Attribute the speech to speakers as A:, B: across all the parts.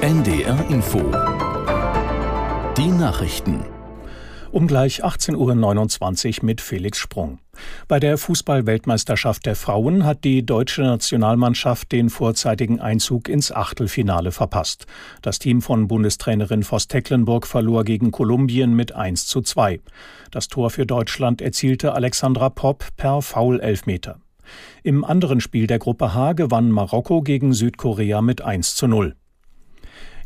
A: NDR Info. Die Nachrichten.
B: Um gleich 18.29 Uhr mit Felix Sprung. Bei der Fußball-Weltmeisterschaft der Frauen hat die deutsche Nationalmannschaft den vorzeitigen Einzug ins Achtelfinale verpasst. Das Team von Bundestrainerin Voss Tecklenburg verlor gegen Kolumbien mit 1 zu 2. Das Tor für Deutschland erzielte Alexandra Popp per Foul-Elfmeter. Im anderen Spiel der Gruppe H gewann Marokko gegen Südkorea mit 1 zu 0.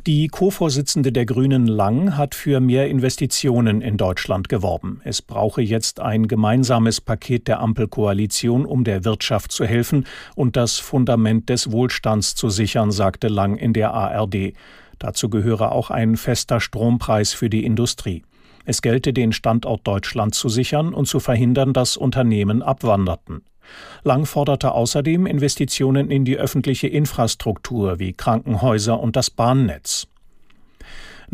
B: Die Co-Vorsitzende der Grünen Lang hat für mehr Investitionen in Deutschland geworben. Es brauche jetzt ein gemeinsames Paket der Ampelkoalition, um der Wirtschaft zu helfen und das Fundament des Wohlstands zu sichern, sagte Lang in der ARD. Dazu gehöre auch ein fester Strompreis für die Industrie. Es gelte, den Standort Deutschland zu sichern und zu verhindern, dass Unternehmen abwanderten. Lang forderte außerdem Investitionen in die öffentliche Infrastruktur wie Krankenhäuser und das Bahnnetz.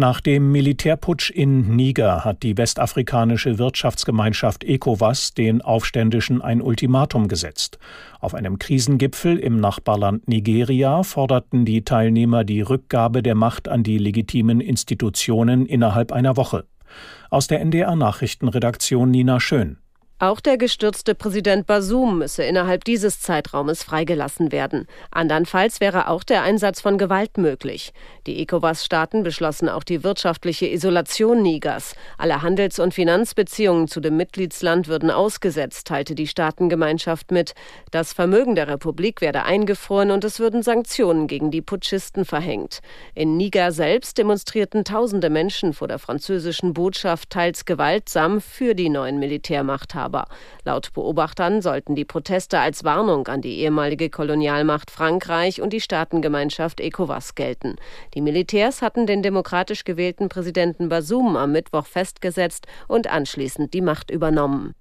B: Nach dem Militärputsch in Niger hat die westafrikanische Wirtschaftsgemeinschaft ECOWAS den Aufständischen ein Ultimatum gesetzt. Auf einem Krisengipfel im Nachbarland Nigeria forderten die Teilnehmer die Rückgabe der Macht an die legitimen Institutionen innerhalb einer Woche. Aus der NDR Nachrichtenredaktion Nina Schön.
C: Auch der gestürzte Präsident Basum müsse innerhalb dieses Zeitraumes freigelassen werden. Andernfalls wäre auch der Einsatz von Gewalt möglich. Die ECOWAS-Staaten beschlossen auch die wirtschaftliche Isolation Nigers. Alle Handels- und Finanzbeziehungen zu dem Mitgliedsland würden ausgesetzt, teilte die Staatengemeinschaft mit. Das Vermögen der Republik werde eingefroren und es würden Sanktionen gegen die Putschisten verhängt. In Niger selbst demonstrierten tausende Menschen vor der französischen Botschaft teils gewaltsam für die neuen Militärmachthaber. Machthaber. Laut Beobachtern sollten die Proteste als Warnung an die ehemalige Kolonialmacht Frankreich und die Staatengemeinschaft ECOWAS gelten. Die Militärs hatten den demokratisch gewählten Präsidenten Basum am Mittwoch festgesetzt und anschließend die Macht übernommen.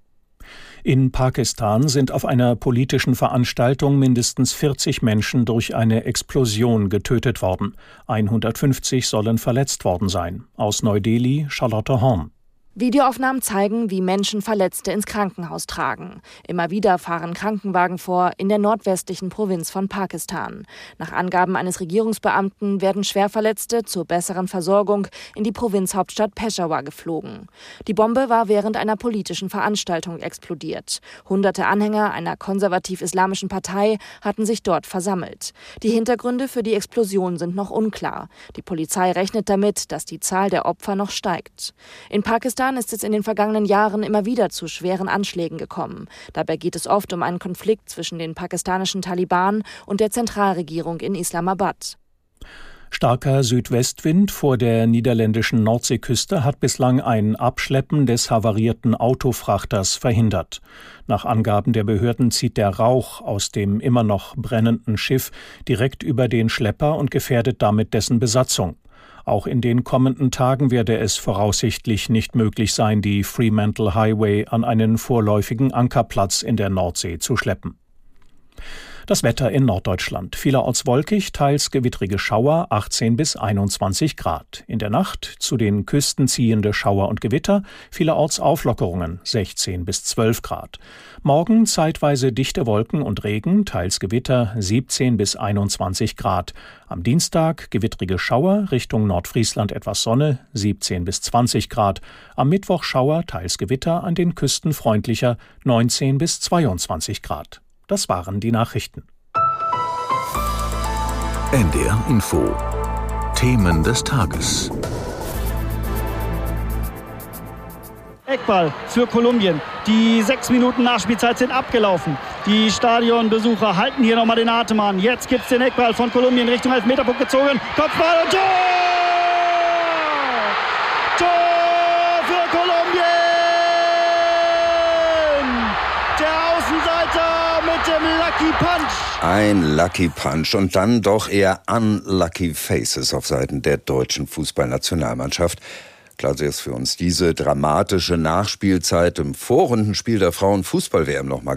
B: In Pakistan sind auf einer politischen Veranstaltung mindestens 40 Menschen durch eine Explosion getötet worden. 150 sollen verletzt worden sein. Aus Neu-Delhi Charlotte Horn.
D: Videoaufnahmen zeigen, wie Menschen Verletzte ins Krankenhaus tragen. Immer wieder fahren Krankenwagen vor in der nordwestlichen Provinz von Pakistan. Nach Angaben eines Regierungsbeamten werden Schwerverletzte zur besseren Versorgung in die Provinzhauptstadt Peshawar geflogen. Die Bombe war während einer politischen Veranstaltung explodiert. Hunderte Anhänger einer konservativ-islamischen Partei hatten sich dort versammelt. Die Hintergründe für die Explosion sind noch unklar. Die Polizei rechnet damit, dass die Zahl der Opfer noch steigt. In Pakistan Afghanistan ist es in den vergangenen Jahren immer wieder zu schweren Anschlägen gekommen. Dabei geht es oft um einen Konflikt zwischen den pakistanischen Taliban und der Zentralregierung in Islamabad.
B: Starker Südwestwind vor der niederländischen Nordseeküste hat bislang ein Abschleppen des havarierten Autofrachters verhindert. Nach Angaben der Behörden zieht der Rauch aus dem immer noch brennenden Schiff direkt über den Schlepper und gefährdet damit dessen Besatzung. Auch in den kommenden Tagen werde es voraussichtlich nicht möglich sein, die Fremantle Highway an einen vorläufigen Ankerplatz in der Nordsee zu schleppen. Das Wetter in Norddeutschland. Vielerorts wolkig, teils gewittrige Schauer, 18 bis 21 Grad. In der Nacht zu den Küsten ziehende Schauer und Gewitter, vielerorts Auflockerungen, 16 bis 12 Grad. Morgen zeitweise dichte Wolken und Regen, teils Gewitter, 17 bis 21 Grad. Am Dienstag gewittrige Schauer, Richtung Nordfriesland etwas Sonne, 17 bis 20 Grad. Am Mittwoch Schauer, teils Gewitter, an den Küsten freundlicher, 19 bis 22 Grad. Das waren die Nachrichten.
A: NDR Info. Themen des Tages.
E: Eckball für Kolumbien. Die sechs Minuten Nachspielzeit sind abgelaufen. Die Stadionbesucher halten hier nochmal den Atem an. Jetzt gibt es den Eckball von Kolumbien Richtung Elfmeterpunkt gezogen. Kopfball und Tor für Kolumbien! Dem Lucky Punch.
F: Ein Lucky Punch und dann doch eher unlucky Faces auf Seiten der deutschen Fußballnationalmannschaft. Klar ist für uns diese dramatische Nachspielzeit im Vorrundenspiel der Frauenfußball-WM nochmal